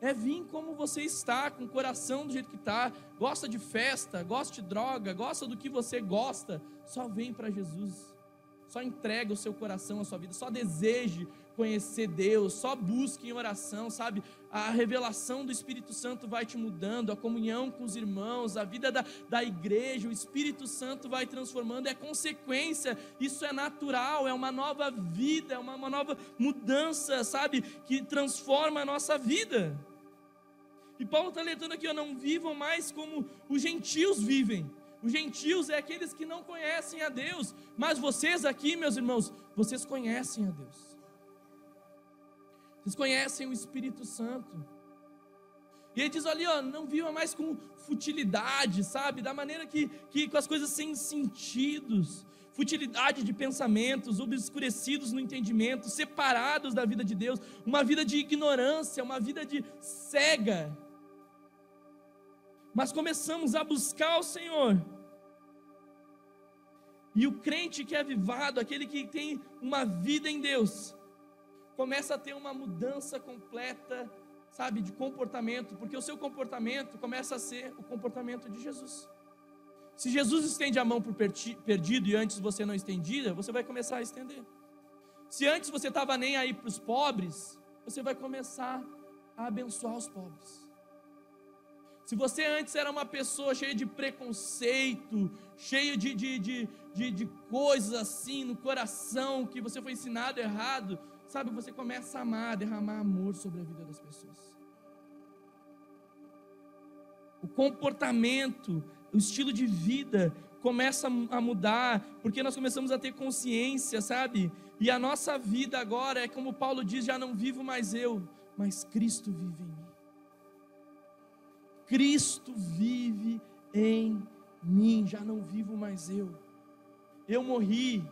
é vir como você está, com o coração do jeito que está, gosta de festa, gosta de droga, gosta do que você gosta, só vem para Jesus. Só entrega o seu coração, a sua vida, só deseje conhecer Deus, só busque em oração, sabe? A revelação do Espírito Santo vai te mudando, a comunhão com os irmãos, a vida da, da igreja, o Espírito Santo vai transformando, é consequência, isso é natural, é uma nova vida, é uma, uma nova mudança, sabe? Que transforma a nossa vida. E Paulo está alertando aqui, ó, não vivam mais como os gentios vivem. Os gentios é aqueles que não conhecem a Deus, mas vocês aqui, meus irmãos, vocês conhecem a Deus. Vocês conhecem o Espírito Santo. E ele diz ali, ó, não viva mais com futilidade, sabe? Da maneira que, que com as coisas sem sentidos, futilidade de pensamentos, obscurecidos no entendimento, separados da vida de Deus, uma vida de ignorância, uma vida de cega mas começamos a buscar o Senhor. E o crente que é avivado, aquele que tem uma vida em Deus, começa a ter uma mudança completa, sabe, de comportamento, porque o seu comportamento começa a ser o comportamento de Jesus. Se Jesus estende a mão para o perdido e antes você não estendia, você vai começar a estender. Se antes você estava nem aí para os pobres, você vai começar a abençoar os pobres. Se você antes era uma pessoa cheia de preconceito, cheia de, de, de, de, de coisas assim no coração, que você foi ensinado errado, sabe, você começa a amar, a derramar amor sobre a vida das pessoas. O comportamento, o estilo de vida começa a mudar, porque nós começamos a ter consciência, sabe? E a nossa vida agora é como Paulo diz: já não vivo mais eu, mas Cristo vive em mim. Cristo vive em mim, já não vivo mais eu. Eu morri,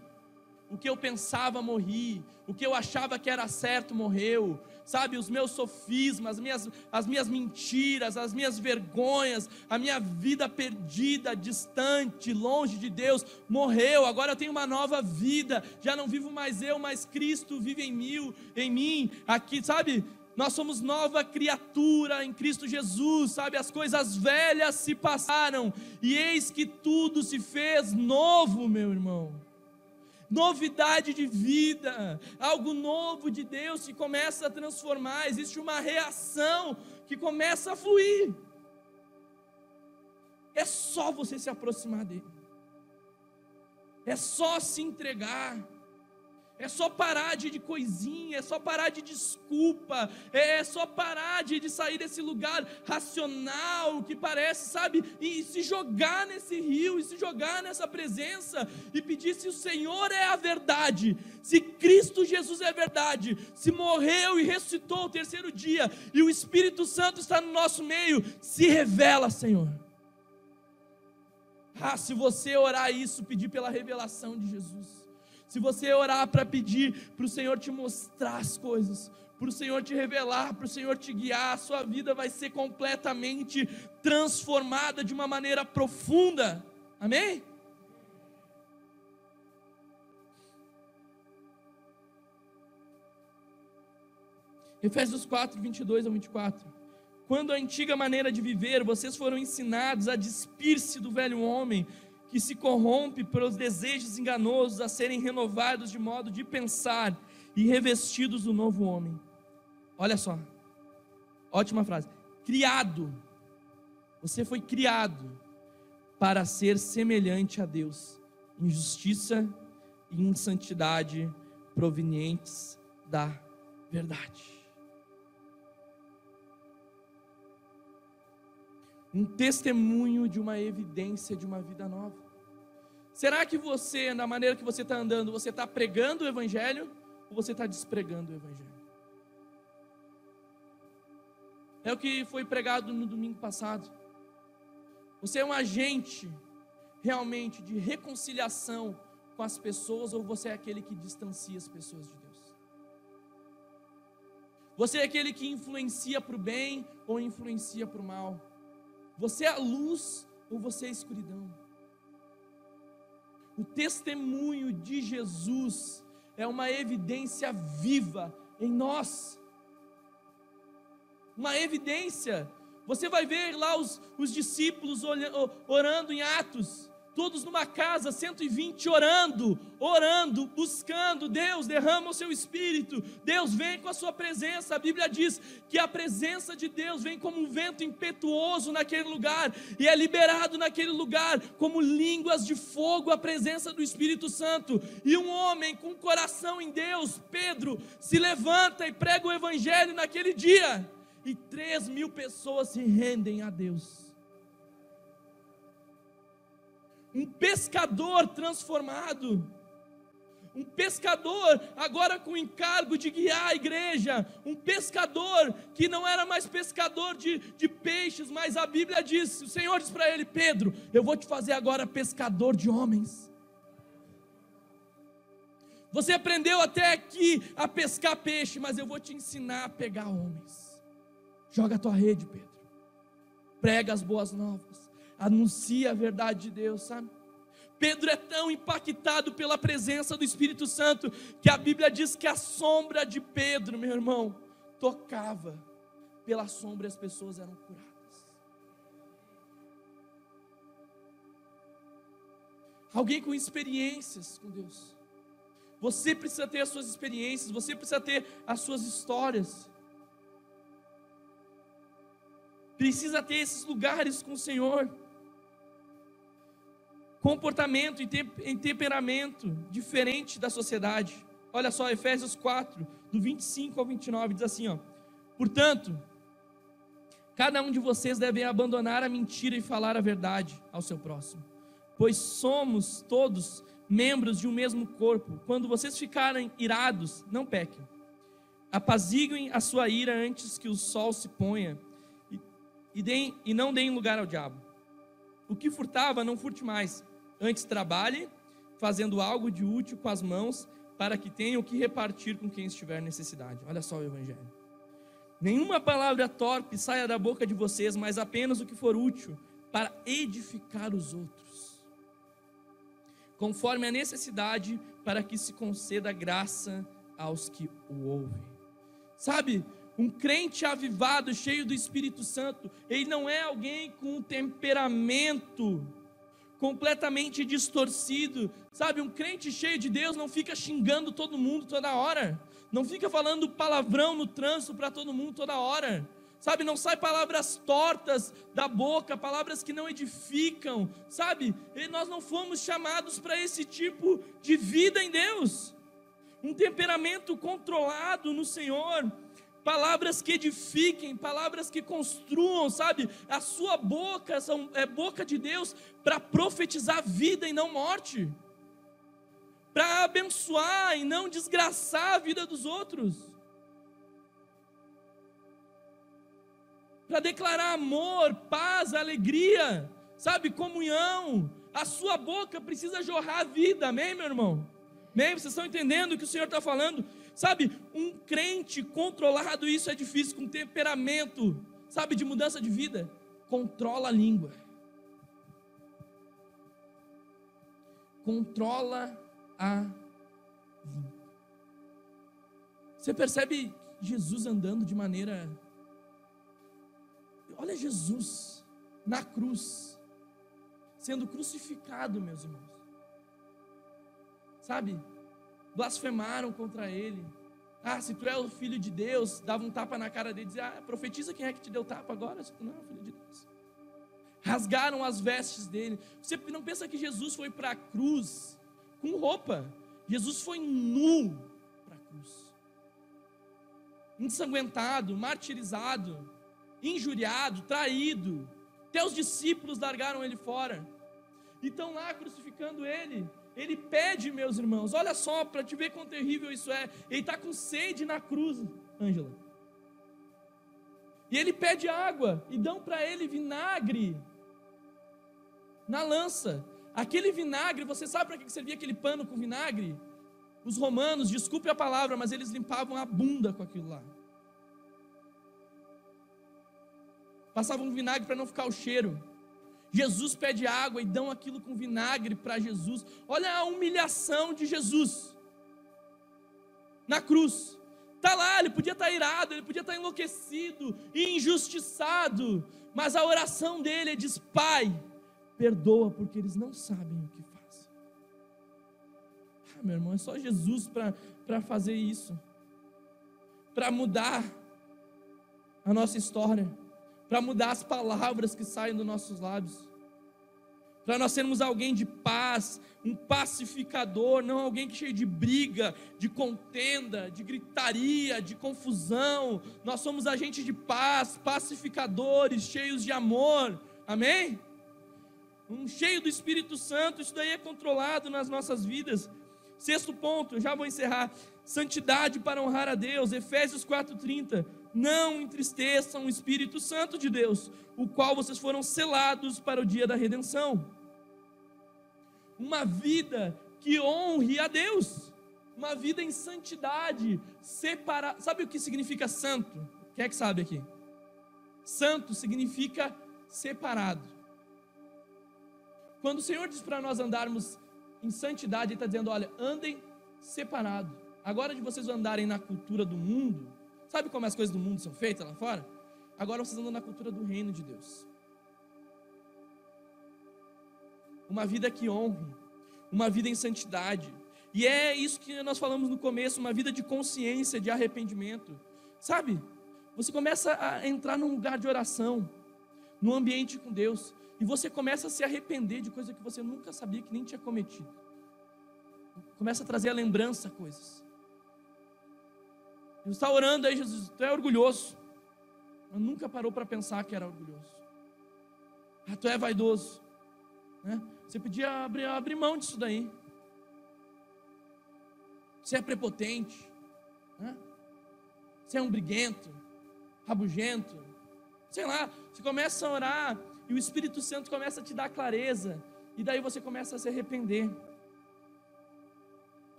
o que eu pensava morri, o que eu achava que era certo morreu, sabe? Os meus sofismas, as minhas, as minhas mentiras, as minhas vergonhas, a minha vida perdida, distante, longe de Deus, morreu. Agora eu tenho uma nova vida, já não vivo mais eu, mas Cristo vive em mim, em mim, aqui, sabe? Nós somos nova criatura em Cristo Jesus, sabe? As coisas velhas se passaram e eis que tudo se fez novo, meu irmão. Novidade de vida, algo novo de Deus que começa a transformar, existe uma reação que começa a fluir. É só você se aproximar dele, é só se entregar. É só parar de, de coisinha, é só parar de desculpa, é, é só parar de, de sair desse lugar racional que parece, sabe, e, e se jogar nesse rio, e se jogar nessa presença, e pedir se o Senhor é a verdade, se Cristo Jesus é a verdade, se morreu e ressuscitou o terceiro dia, e o Espírito Santo está no nosso meio, se revela, Senhor. Ah, se você orar isso, pedir pela revelação de Jesus se você orar para pedir para o Senhor te mostrar as coisas, para o Senhor te revelar, para o Senhor te guiar, a sua vida vai ser completamente transformada de uma maneira profunda. Amém? Efésios 4, 22 a 24. Quando a antiga maneira de viver, vocês foram ensinados a despir-se do velho homem que se corrompe pelos desejos enganosos a serem renovados de modo de pensar e revestidos do novo homem. Olha só, ótima frase. Criado, você foi criado para ser semelhante a Deus, em justiça e em santidade provenientes da verdade. Um testemunho de uma evidência de uma vida nova. Será que você, na maneira que você está andando, você está pregando o Evangelho ou você está despregando o Evangelho? É o que foi pregado no domingo passado. Você é um agente realmente de reconciliação com as pessoas ou você é aquele que distancia as pessoas de Deus? Você é aquele que influencia para o bem ou influencia para o mal? Você é a luz ou você é a escuridão? O testemunho de Jesus é uma evidência viva em nós. Uma evidência. Você vai ver lá os, os discípulos orando em Atos todos numa casa, 120 orando, orando, buscando. Deus derrama o seu espírito, Deus vem com a sua presença. A Bíblia diz que a presença de Deus vem como um vento impetuoso naquele lugar e é liberado naquele lugar como línguas de fogo a presença do Espírito Santo. E um homem com coração em Deus, Pedro, se levanta e prega o evangelho naquele dia. E três mil pessoas se rendem a Deus um pescador transformado. Um pescador agora com encargo de guiar a igreja. Um pescador que não era mais pescador de, de peixes, mas a Bíblia diz: o Senhor diz para ele, Pedro, eu vou te fazer agora pescador de homens. Você aprendeu até aqui a pescar peixe, mas eu vou te ensinar a pegar homens. Joga a tua rede, Pedro. Prega as boas novas anuncia a verdade de Deus, sabe? Pedro é tão impactado pela presença do Espírito Santo que a Bíblia diz que a sombra de Pedro, meu irmão, tocava. Pela sombra as pessoas eram curadas. Alguém com experiências com Deus. Você precisa ter as suas experiências, você precisa ter as suas histórias. Precisa ter esses lugares com o Senhor comportamento e temperamento diferente da sociedade. Olha só, Efésios 4, do 25 ao 29, diz assim: ó, Portanto, cada um de vocês deve abandonar a mentira e falar a verdade ao seu próximo, pois somos todos membros de um mesmo corpo. Quando vocês ficarem irados, não pequem. Apaziguem a sua ira antes que o sol se ponha e, e, deem, e não deem lugar ao diabo. O que furtava, não furte mais Antes trabalhe, fazendo algo de útil com as mãos, para que tenham que repartir com quem estiver necessidade. Olha só o Evangelho. Nenhuma palavra torpe saia da boca de vocês, mas apenas o que for útil para edificar os outros, conforme a necessidade, para que se conceda graça aos que o ouvem. Sabe, um crente avivado, cheio do Espírito Santo, ele não é alguém com um temperamento completamente distorcido. Sabe, um crente cheio de Deus não fica xingando todo mundo toda hora. Não fica falando palavrão no trânsito para todo mundo toda hora. Sabe, não sai palavras tortas da boca, palavras que não edificam, sabe? E nós não fomos chamados para esse tipo de vida em Deus. Um temperamento controlado no Senhor, palavras que edifiquem, palavras que construam, sabe? A sua boca são, é boca de Deus para profetizar vida e não morte, para abençoar e não desgraçar a vida dos outros, para declarar amor, paz, alegria, sabe? Comunhão. A sua boca precisa jorrar vida, amém, meu irmão? Amém? Vocês estão entendendo o que o Senhor está falando? Sabe, um crente controlado, isso é difícil, com temperamento, sabe, de mudança de vida, controla a língua. Controla a língua. Você percebe Jesus andando de maneira. Olha Jesus na cruz, sendo crucificado, meus irmãos. Sabe? Blasfemaram contra ele. Ah, se tu é o filho de Deus, dava um tapa na cara dele e dizia: Ah, profetiza quem é que te deu tapa agora, se tu não é o filho de Deus. Rasgaram as vestes dele. Você não pensa que Jesus foi para a cruz com roupa? Jesus foi nu para a cruz. ensanguentado, martirizado, injuriado, traído. Os discípulos largaram ele fora. E estão lá crucificando ele. Ele pede, meus irmãos, olha só, para te ver quão terrível isso é. Ele está com sede na cruz, Ângela. E ele pede água, e dão para ele vinagre na lança. Aquele vinagre, você sabe para que servia aquele pano com vinagre? Os romanos, desculpe a palavra, mas eles limpavam a bunda com aquilo lá. Passavam vinagre para não ficar o cheiro. Jesus pede água e dão aquilo com vinagre para Jesus. Olha a humilhação de Jesus na cruz. Está lá, ele podia estar tá irado, ele podia estar tá enlouquecido e injustiçado, mas a oração dele é diz: Pai, perdoa porque eles não sabem o que fazem. Ah, meu irmão, é só Jesus para fazer isso, para mudar a nossa história para mudar as palavras que saem dos nossos lábios, para nós sermos alguém de paz, um pacificador, não alguém que cheio de briga, de contenda, de gritaria, de confusão. Nós somos agentes de paz, pacificadores, cheios de amor. Amém? Um cheio do Espírito Santo, isso daí é controlado nas nossas vidas. Sexto ponto, já vou encerrar. Santidade para honrar a Deus. Efésios 4:30 não entristeçam o Espírito Santo de Deus, o qual vocês foram selados para o dia da redenção. Uma vida que honre a Deus, uma vida em santidade, separada. Sabe o que significa santo? Quem é que sabe aqui? Santo significa separado. Quando o Senhor diz para nós andarmos em santidade, Ele está dizendo: olha, andem separado. Agora de vocês andarem na cultura do mundo, Sabe como as coisas do mundo são feitas lá fora? Agora vocês andam na cultura do reino de Deus. Uma vida que honre, uma vida em santidade. E é isso que nós falamos no começo, uma vida de consciência, de arrependimento. Sabe? Você começa a entrar num lugar de oração, num ambiente com Deus, e você começa a se arrepender de coisas que você nunca sabia que nem tinha cometido. Começa a trazer a lembrança coisas. Jesus está orando aí, Jesus, tu é orgulhoso. Mas nunca parou para pensar que era orgulhoso. Ah, tu é vaidoso. Né? Você podia abrir, abrir mão disso daí. Você é prepotente. Né? Você é um briguento, rabugento. Sei lá, você começa a orar e o Espírito Santo começa a te dar clareza. E daí você começa a se arrepender.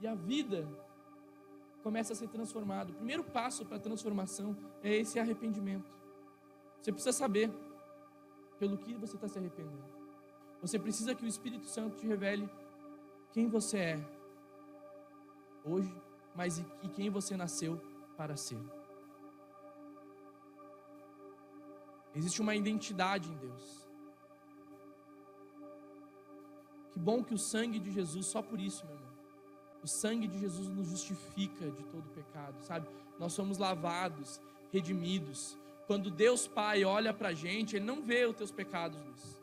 E a vida começa a ser transformado. O primeiro passo para a transformação é esse arrependimento. Você precisa saber pelo que você está se arrependendo. Você precisa que o Espírito Santo te revele quem você é hoje, mas e quem você nasceu para ser. Existe uma identidade em Deus. Que bom que o sangue de Jesus, só por isso, meu irmão o sangue de Jesus nos justifica de todo pecado, sabe? Nós somos lavados, redimidos. Quando Deus Pai olha para a gente, Ele não vê os teus pecados, Luiz.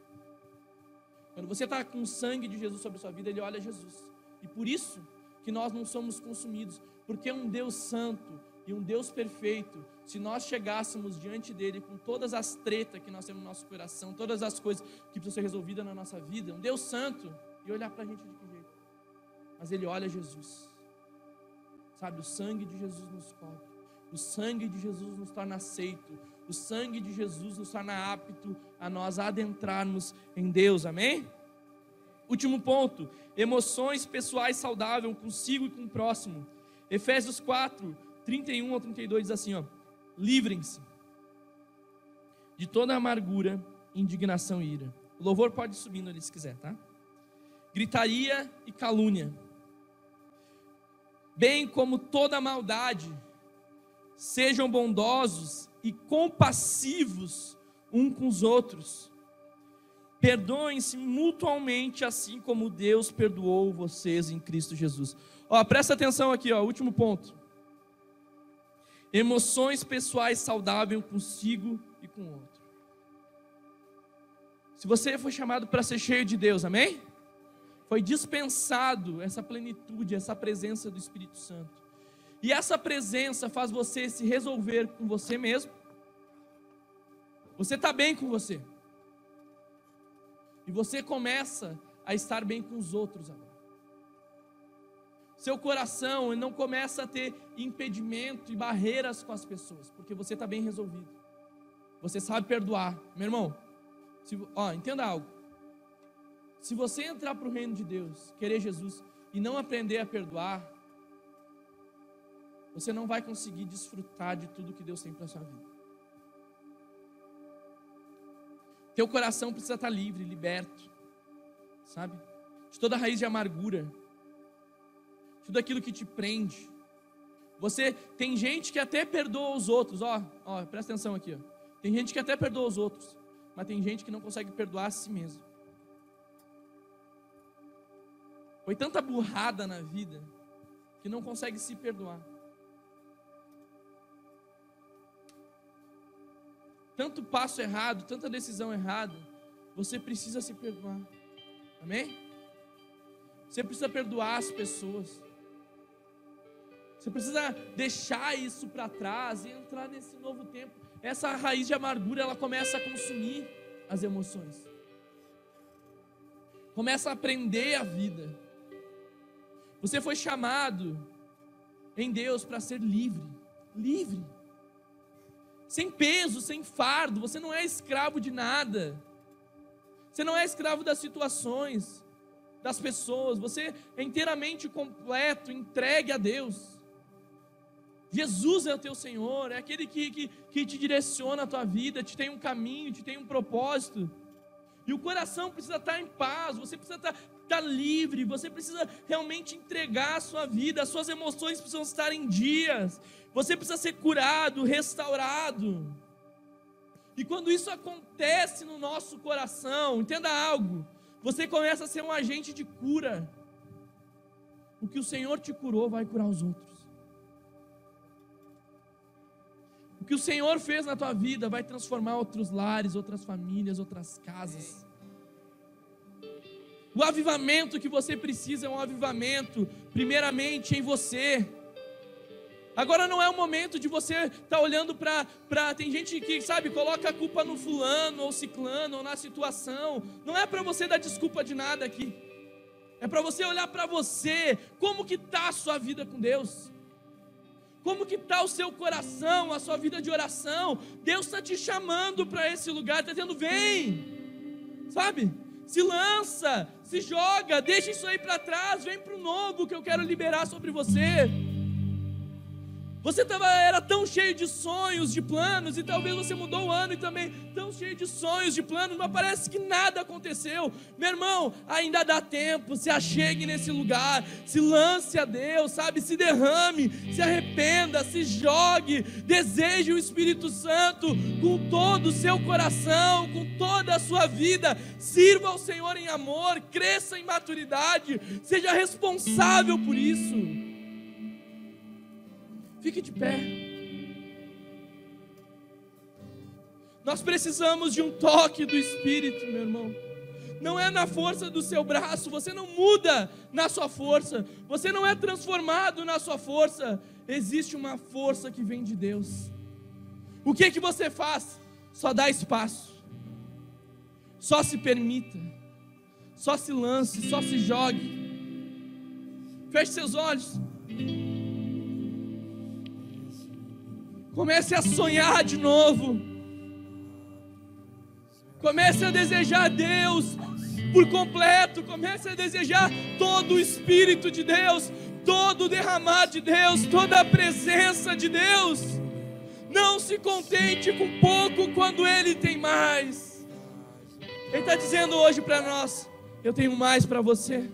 Quando você está com o sangue de Jesus sobre a sua vida, Ele olha Jesus. E por isso que nós não somos consumidos, porque um Deus santo e um Deus perfeito. Se nós chegássemos diante dele com todas as tretas que nós temos no nosso coração, todas as coisas que precisam ser resolvidas na nossa vida, um Deus santo, e olhar para a gente de? Mas ele olha Jesus. Sabe, o sangue de Jesus nos cobre. O sangue de Jesus nos torna aceito. O sangue de Jesus nos torna apto a nós adentrarmos em Deus. Amém? Último ponto: emoções pessoais saudáveis consigo e com o próximo. Efésios 4, 31 ao 32 diz assim: ó, livrem-se de toda amargura, indignação e ira. O louvor pode subir ali se quiser, tá? Gritaria e calúnia bem como toda maldade. Sejam bondosos e compassivos um com os outros. Perdoem-se mutualmente, assim como Deus perdoou vocês em Cristo Jesus. Ó, presta atenção aqui, ó, último ponto. Emoções pessoais saudáveis consigo e com o outro. Se você foi chamado para ser cheio de Deus, amém? Foi dispensado essa plenitude, essa presença do Espírito Santo. E essa presença faz você se resolver com você mesmo. Você está bem com você. E você começa a estar bem com os outros agora. Seu coração não começa a ter impedimento e barreiras com as pessoas, porque você está bem resolvido. Você sabe perdoar. Meu irmão, se, ó, entenda algo. Se você entrar para o reino de Deus, querer Jesus e não aprender a perdoar, você não vai conseguir desfrutar de tudo que Deus tem para sua vida. Teu coração precisa estar livre, liberto, sabe? De toda raiz de amargura, tudo aquilo que te prende. Você tem gente que até perdoa os outros, ó, ó, presta atenção aqui, ó. Tem gente que até perdoa os outros, mas tem gente que não consegue perdoar a si mesmo. Foi tanta burrada na vida que não consegue se perdoar. Tanto passo errado, tanta decisão errada, você precisa se perdoar. Amém? Você precisa perdoar as pessoas. Você precisa deixar isso para trás e entrar nesse novo tempo. Essa raiz de amargura, ela começa a consumir as emoções. Começa a aprender a vida. Você foi chamado em Deus para ser livre, livre. Sem peso, sem fardo, você não é escravo de nada. Você não é escravo das situações, das pessoas, você é inteiramente completo, entregue a Deus. Jesus é o teu Senhor, é aquele que, que, que te direciona a tua vida, te tem um caminho, te tem um propósito. E o coração precisa estar em paz, você precisa estar, estar livre, você precisa realmente entregar a sua vida, as suas emoções precisam estar em dias, você precisa ser curado, restaurado. E quando isso acontece no nosso coração, entenda algo, você começa a ser um agente de cura. O que o Senhor te curou vai curar os outros. O que o Senhor fez na tua vida vai transformar outros lares, outras famílias, outras casas. O avivamento que você precisa é um avivamento, primeiramente em você. Agora não é o momento de você estar tá olhando para. Tem gente que, sabe, coloca a culpa no fulano, ou ciclano, ou na situação. Não é para você dar desculpa de nada aqui. É para você olhar para você, como que está a sua vida com Deus. Como que está o seu coração, a sua vida de oração? Deus está te chamando para esse lugar, está dizendo: vem, sabe? Se lança, se joga, deixa isso aí para trás, vem para o novo que eu quero liberar sobre você. Você tava, era tão cheio de sonhos, de planos, e talvez você mudou o ano e também tão cheio de sonhos, de planos, mas parece que nada aconteceu. Meu irmão, ainda dá tempo, se achegue nesse lugar, se lance a Deus, sabe? Se derrame, se arrependa, se jogue, deseje o Espírito Santo com todo o seu coração, com toda a sua vida. Sirva ao Senhor em amor, cresça em maturidade, seja responsável por isso. Fique de pé. Nós precisamos de um toque do Espírito, meu irmão. Não é na força do seu braço, você não muda na sua força, você não é transformado na sua força. Existe uma força que vem de Deus. O que que você faz? Só dá espaço. Só se permita. Só se lance, só se jogue. Feche seus olhos. Comece a sonhar de novo. Comece a desejar Deus por completo. Comece a desejar todo o Espírito de Deus, todo o derramar de Deus, toda a presença de Deus. Não se contente com pouco quando Ele tem mais. Ele está dizendo hoje para nós: Eu tenho mais para você.